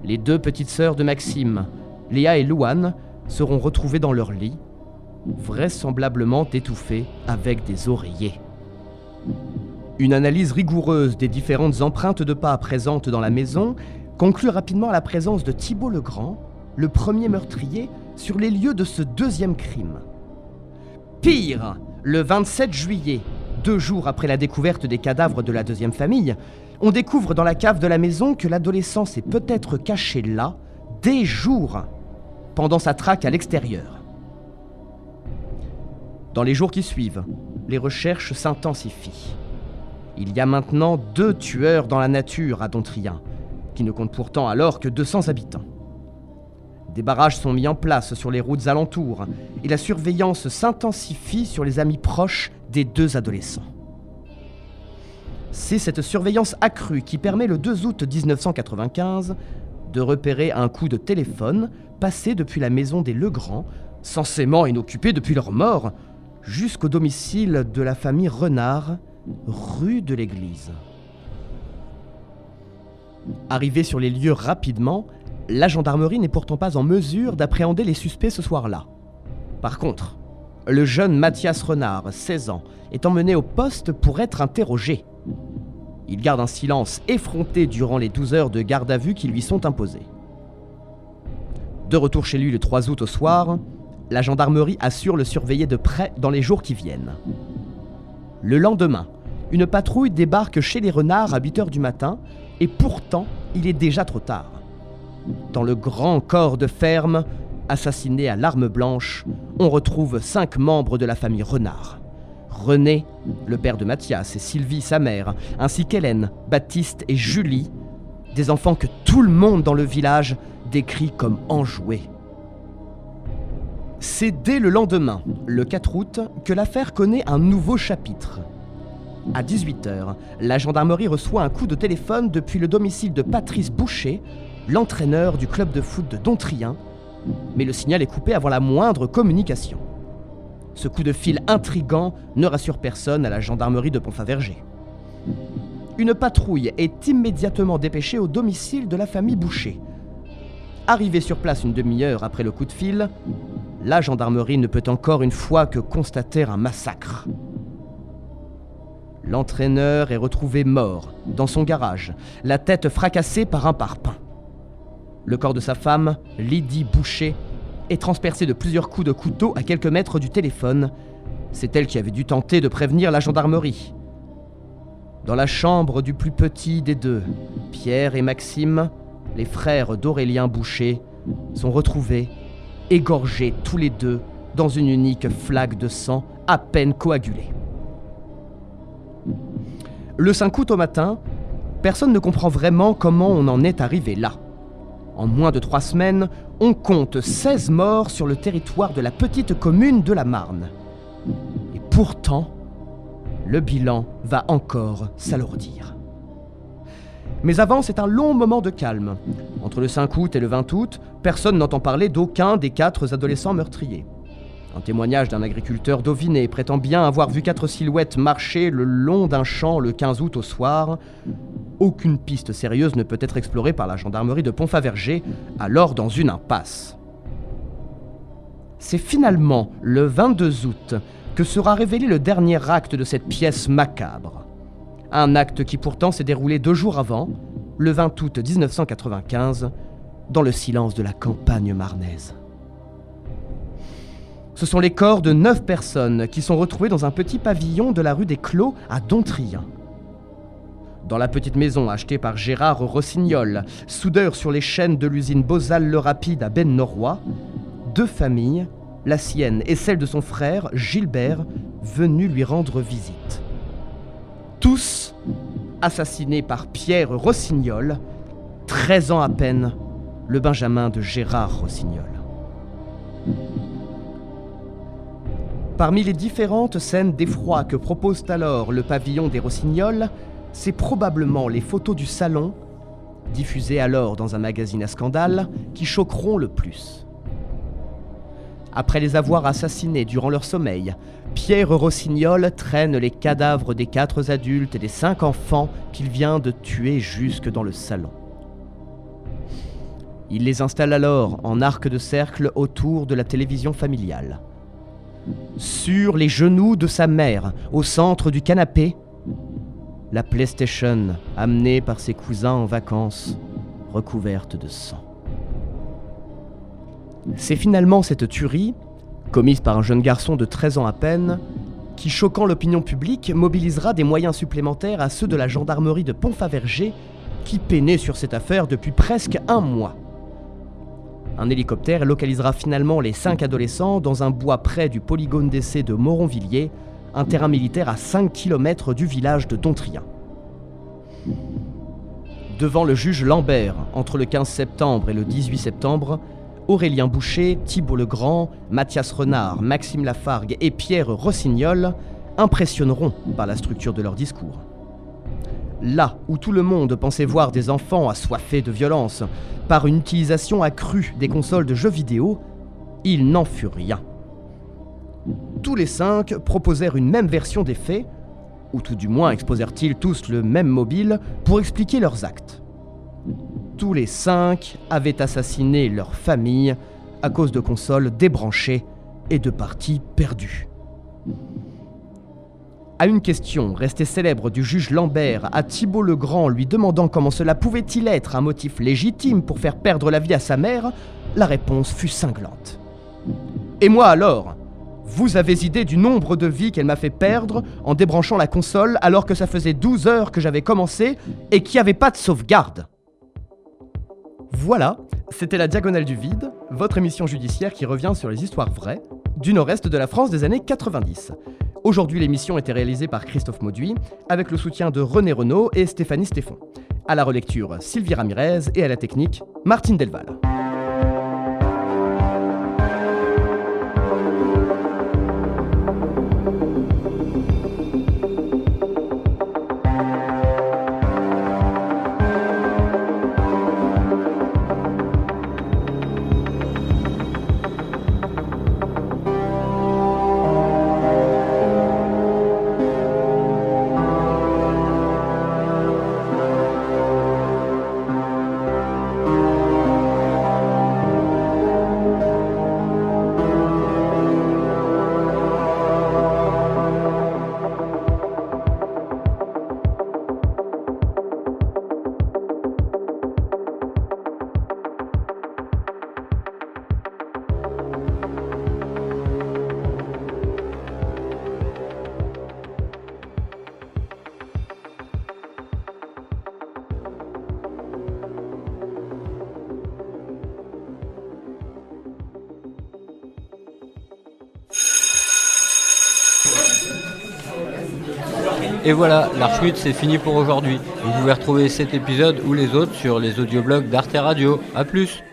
Les deux petites sœurs de Maxime, Léa et Louane, seront retrouvées dans leur lit, vraisemblablement étouffées avec des oreillers. Une analyse rigoureuse des différentes empreintes de pas présentes dans la maison conclut rapidement la présence de Thibault Legrand, le premier meurtrier, sur les lieux de ce deuxième crime. Pire, le 27 juillet, deux jours après la découverte des cadavres de la deuxième famille, on découvre dans la cave de la maison que l'adolescent s'est peut-être caché là des jours pendant sa traque à l'extérieur. Dans les jours qui suivent, les recherches s'intensifient. Il y a maintenant deux tueurs dans la nature à Dontrien, qui ne compte pourtant alors que 200 habitants. Des barrages sont mis en place sur les routes alentours et la surveillance s'intensifie sur les amis proches des deux adolescents. C'est cette surveillance accrue qui permet le 2 août 1995 de repérer un coup de téléphone passé depuis la maison des Legrand, censément inoccupée depuis leur mort, jusqu'au domicile de la famille Renard, rue de l'église. Arrivé sur les lieux rapidement, la gendarmerie n'est pourtant pas en mesure d'appréhender les suspects ce soir-là. Par contre, le jeune Mathias Renard, 16 ans, est emmené au poste pour être interrogé. Il garde un silence effronté durant les 12 heures de garde à vue qui lui sont imposées. De retour chez lui le 3 août au soir, la gendarmerie assure le surveiller de près dans les jours qui viennent. Le lendemain, une patrouille débarque chez les renards à 8 heures du matin, et pourtant, il est déjà trop tard. Dans le grand corps de ferme, assassiné à l'arme blanche, on retrouve cinq membres de la famille Renard. René, le père de Mathias, et Sylvie, sa mère, ainsi qu'Hélène, Baptiste et Julie, Des enfants que tout le monde dans le village décrit comme enjoués. C'est dès le lendemain, le 4 août, que l'affaire connaît un nouveau chapitre. À 18h, la gendarmerie reçoit un coup de téléphone depuis le domicile de Patrice Boucher, l'entraîneur du club de foot de Dontrien, mais le signal est coupé avant la moindre communication. Ce coup de fil intrigant ne rassure personne à la gendarmerie de Pontfaverger. Une patrouille est immédiatement dépêchée au domicile de la famille Boucher. Arrivée sur place une demi-heure après le coup de fil, la gendarmerie ne peut encore une fois que constater un massacre. L'entraîneur est retrouvé mort dans son garage, la tête fracassée par un parpaing. Le corps de sa femme, Lydie Boucher, est transpercé de plusieurs coups de couteau à quelques mètres du téléphone. C'est elle qui avait dû tenter de prévenir la gendarmerie. Dans la chambre du plus petit des deux, Pierre et Maxime, les frères d'Aurélien Boucher, sont retrouvés, égorgés tous les deux dans une unique flaque de sang à peine coagulée. Le 5 août au matin, personne ne comprend vraiment comment on en est arrivé là. En moins de trois semaines, on compte 16 morts sur le territoire de la petite commune de la Marne. Et pourtant, le bilan va encore s'alourdir. Mais avant, c'est un long moment de calme. Entre le 5 août et le 20 août, personne n'entend parler d'aucun des quatre adolescents meurtriers. Un témoignage d'un agriculteur d'Auviné prétend bien avoir vu quatre silhouettes marcher le long d'un champ le 15 août au soir. Aucune piste sérieuse ne peut être explorée par la gendarmerie de Pontfaverger, alors dans une impasse. C'est finalement le 22 août que sera révélé le dernier acte de cette pièce macabre. Un acte qui pourtant s'est déroulé deux jours avant, le 20 août 1995, dans le silence de la campagne marnaise. Ce sont les corps de neuf personnes qui sont retrouvés dans un petit pavillon de la rue des Clos à Dontrien. Dans la petite maison achetée par Gérard Rossignol, soudeur sur les chaînes de l'usine Bozal Le Rapide à ben Norrois, deux familles, la sienne et celle de son frère Gilbert, venues lui rendre visite. Tous assassinés par Pierre Rossignol, 13 ans à peine, le Benjamin de Gérard Rossignol. Parmi les différentes scènes d'effroi que propose alors le pavillon des Rossignols, c'est probablement les photos du salon, diffusées alors dans un magazine à scandale, qui choqueront le plus. Après les avoir assassinés durant leur sommeil, Pierre Rossignol traîne les cadavres des quatre adultes et des cinq enfants qu'il vient de tuer jusque dans le salon. Il les installe alors en arc de cercle autour de la télévision familiale. Sur les genoux de sa mère, au centre du canapé, la PlayStation amenée par ses cousins en vacances, recouverte de sang. C'est finalement cette tuerie, commise par un jeune garçon de 13 ans à peine, qui, choquant l'opinion publique, mobilisera des moyens supplémentaires à ceux de la gendarmerie de Pontfaverger, qui peinait sur cette affaire depuis presque un mois. Un hélicoptère localisera finalement les cinq adolescents dans un bois près du polygone d'essai de Moronvilliers, un terrain militaire à 5 km du village de Dontrien. Devant le juge Lambert, entre le 15 septembre et le 18 septembre, Aurélien Boucher, Thibault Legrand, Mathias Renard, Maxime Lafargue et Pierre Rossignol impressionneront par la structure de leur discours. Là où tout le monde pensait voir des enfants assoiffés de violence par une utilisation accrue des consoles de jeux vidéo, il n'en fut rien. Tous les cinq proposèrent une même version des faits, ou tout du moins exposèrent-ils tous le même mobile pour expliquer leurs actes. Tous les cinq avaient assassiné leur famille à cause de consoles débranchées et de parties perdues. À une question restée célèbre du juge Lambert à Thibault Legrand lui demandant comment cela pouvait-il être un motif légitime pour faire perdre la vie à sa mère, la réponse fut cinglante. Et moi alors Vous avez idée du nombre de vies qu'elle m'a fait perdre en débranchant la console alors que ça faisait 12 heures que j'avais commencé et qu'il n'y avait pas de sauvegarde Voilà, c'était la Diagonale du Vide, votre émission judiciaire qui revient sur les histoires vraies du nord-est de la France des années 90. Aujourd'hui, l'émission était réalisée par Christophe Mauduit, avec le soutien de René Renault et Stéphanie Stéphon. À la relecture, Sylvie Ramirez et à la technique, Martine Delval. Et voilà, l'Archmut c'est fini pour aujourd'hui. Vous pouvez retrouver cet épisode ou les autres sur les audioblogs d'Arte Radio. A plus